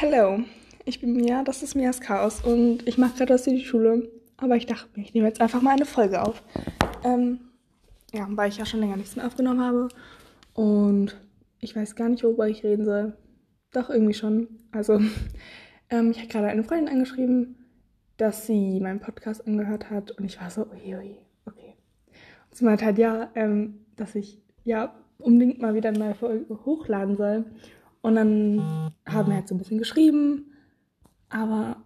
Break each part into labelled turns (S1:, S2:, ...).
S1: Hallo, ich bin Mia, das ist Mias Chaos und ich mache gerade was in die Schule, aber ich dachte mir, ich nehme jetzt einfach mal eine Folge auf. Ähm, ja, weil ich ja schon länger nichts mehr aufgenommen habe und ich weiß gar nicht, worüber ich reden soll. Doch, irgendwie schon. Also, ähm, ich habe gerade eine Freundin angeschrieben, dass sie meinen Podcast angehört hat und ich war so, ui, ui, okay. Und sie meinte halt, ja, ähm, dass ich ja unbedingt mal wieder eine neue Folge hochladen soll. Und dann haben wir halt so ein bisschen geschrieben, aber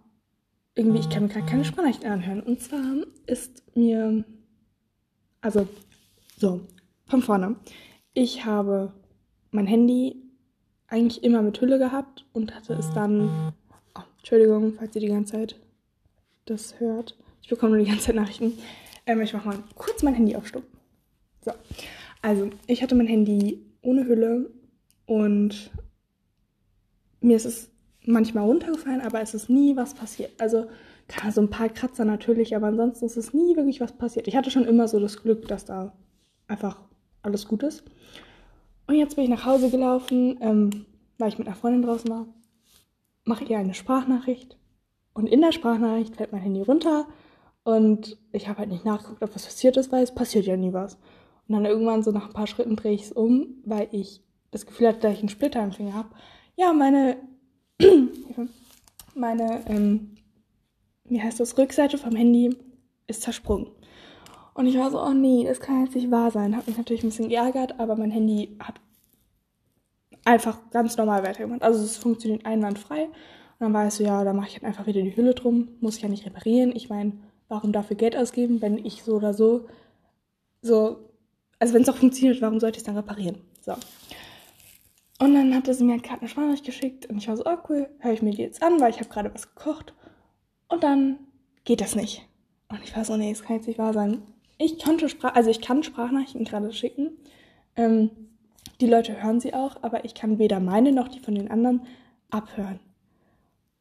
S1: irgendwie, ich kann mir gerade keine Sprachnachrichten anhören. Und zwar ist mir, also, so, von vorne. Ich habe mein Handy eigentlich immer mit Hülle gehabt und hatte es dann, oh, Entschuldigung, falls ihr die ganze Zeit das hört. Ich bekomme nur die ganze Zeit Nachrichten. Ähm, ich mache mal kurz mein Handy auf Stumm. So, also, ich hatte mein Handy ohne Hülle und mir ist es manchmal runtergefallen, aber es ist nie was passiert. Also klar, so ein paar Kratzer natürlich, aber ansonsten ist es nie wirklich was passiert. Ich hatte schon immer so das Glück, dass da einfach alles gut ist. Und jetzt bin ich nach Hause gelaufen, ähm, weil ich mit einer Freundin draußen war, mache ihr eine Sprachnachricht und in der Sprachnachricht fällt mein Handy runter und ich habe halt nicht nachgeguckt, ob was passiert ist, weil es passiert ja nie was. Und dann irgendwann so nach ein paar Schritten drehe ich es um, weil ich das Gefühl hatte, dass ich einen Splitter im Finger habe ja, meine, meine, ähm, wie heißt das, Rückseite vom Handy ist zersprungen. Und ich war so, oh nee, das kann jetzt nicht wahr sein. Hat mich natürlich ein bisschen geärgert, aber mein Handy hat einfach ganz normal weitergemacht. Also es funktioniert einwandfrei. Und dann ich so, ja, da mache ich halt einfach wieder die Hülle drum. Muss ich ja nicht reparieren. Ich meine, warum dafür Geld ausgeben, wenn ich so oder so so, also wenn es auch funktioniert, warum sollte ich es dann reparieren? So. Und dann hatte sie mir halt gerade eine Sprachnachricht geschickt und ich war so, oh cool, höre ich mir die jetzt an, weil ich habe gerade was gekocht. Und dann geht das nicht. Und ich war so, nee, das kann jetzt nicht wahr sein. Ich konnte Sprach, also ich kann Sprachnachrichten gerade schicken. Ähm, die Leute hören sie auch, aber ich kann weder meine noch die von den anderen abhören.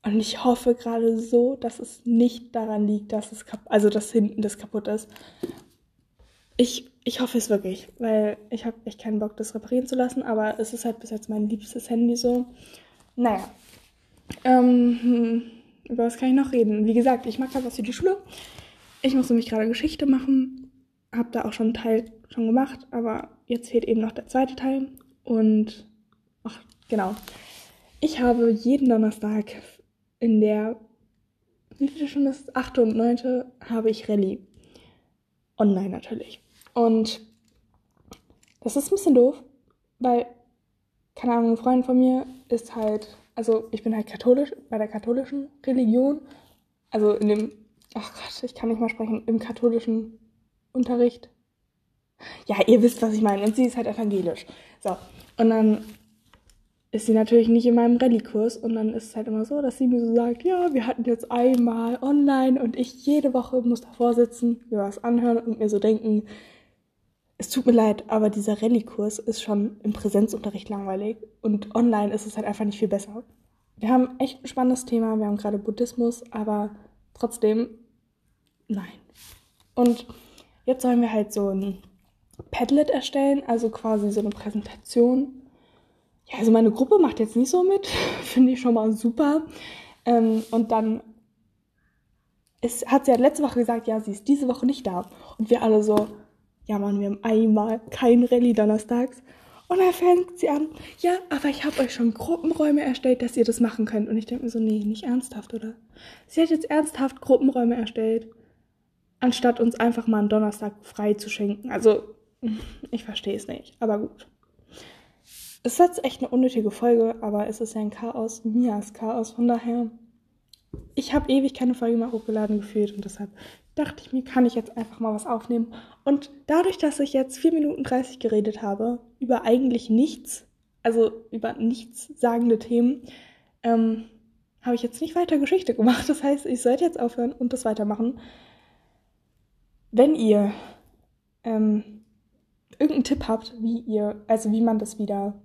S1: Und ich hoffe gerade so, dass es nicht daran liegt, dass es also dass hinten das kaputt ist. Ich ich hoffe es wirklich, weil ich habe echt keinen Bock, das reparieren zu lassen, aber es ist halt bis jetzt mein liebstes Handy so. Naja. Ähm, über was kann ich noch reden? Wie gesagt, ich mag gerade was für die Schule. Ich muss nämlich gerade Geschichte machen. Habe da auch schon einen Teil schon gemacht, aber jetzt fehlt eben noch der zweite Teil. Und, ach, genau. Ich habe jeden Donnerstag in der, wie viele Stunden ist es? Achte und neunte habe ich Rallye. Online natürlich. Und das ist ein bisschen doof, weil, keine Ahnung, ein Freund von mir ist halt, also ich bin halt katholisch, bei der katholischen Religion, also in dem, ach Gott, ich kann nicht mal sprechen, im katholischen Unterricht. Ja, ihr wisst, was ich meine. Und sie ist halt evangelisch. So. Und dann ist sie natürlich nicht in meinem Rallye-Kurs und dann ist es halt immer so, dass sie mir so sagt, ja, wir hatten jetzt einmal online und ich jede Woche muss davor sitzen, mir was anhören und mir so denken, es tut mir leid, aber dieser Rallye-Kurs ist schon im Präsenzunterricht langweilig und online ist es halt einfach nicht viel besser. Wir haben echt ein spannendes Thema, wir haben gerade Buddhismus, aber trotzdem, nein. Und jetzt sollen wir halt so ein Padlet erstellen, also quasi so eine Präsentation. Ja, also meine Gruppe macht jetzt nicht so mit, finde ich schon mal super. Ähm, und dann ist, hat sie ja letzte Woche gesagt, ja, sie ist diese Woche nicht da. Und wir alle so, ja Mann, wir haben einmal kein Rallye donnerstags. Und dann fängt sie an, ja, aber ich habe euch schon Gruppenräume erstellt, dass ihr das machen könnt. Und ich denke mir so, nee, nicht ernsthaft, oder? Sie hat jetzt ernsthaft Gruppenräume erstellt, anstatt uns einfach mal einen Donnerstag frei zu schenken. Also, ich verstehe es nicht, aber gut. Es ist jetzt echt eine unnötige Folge, aber es ist ja ein Chaos, Mias Chaos, von daher. Ich habe ewig keine Folge mehr hochgeladen gefühlt und deshalb dachte ich mir, kann ich jetzt einfach mal was aufnehmen. Und dadurch, dass ich jetzt 4 Minuten 30 geredet habe, über eigentlich nichts, also über nichts sagende Themen, ähm, habe ich jetzt nicht weiter Geschichte gemacht. Das heißt, ich sollte jetzt aufhören und das weitermachen. Wenn ihr ähm, irgendeinen Tipp habt, wie ihr, also wie man das wieder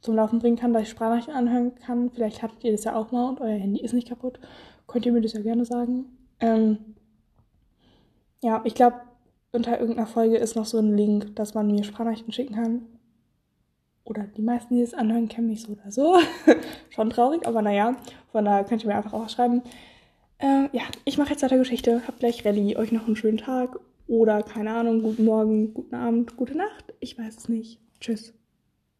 S1: zum Laufen bringen kann, dass ich Sprachnachrichten anhören kann, vielleicht hattet ihr das ja auch mal und euer Handy ist nicht kaputt, könnt ihr mir das ja gerne sagen. Ähm, ja, ich glaube, unter irgendeiner Folge ist noch so ein Link, dass man mir Sprachnachrichten schicken kann. oder die meisten, die es anhören, kennen mich so oder so. Schon traurig, aber naja, von daher könnt ihr mir einfach auch schreiben. Äh, ja, ich mache jetzt weiter Geschichte. Habt gleich Rallye. Euch noch einen schönen Tag oder keine Ahnung, guten Morgen, guten Abend, gute Nacht. Ich weiß es nicht. Tschüss.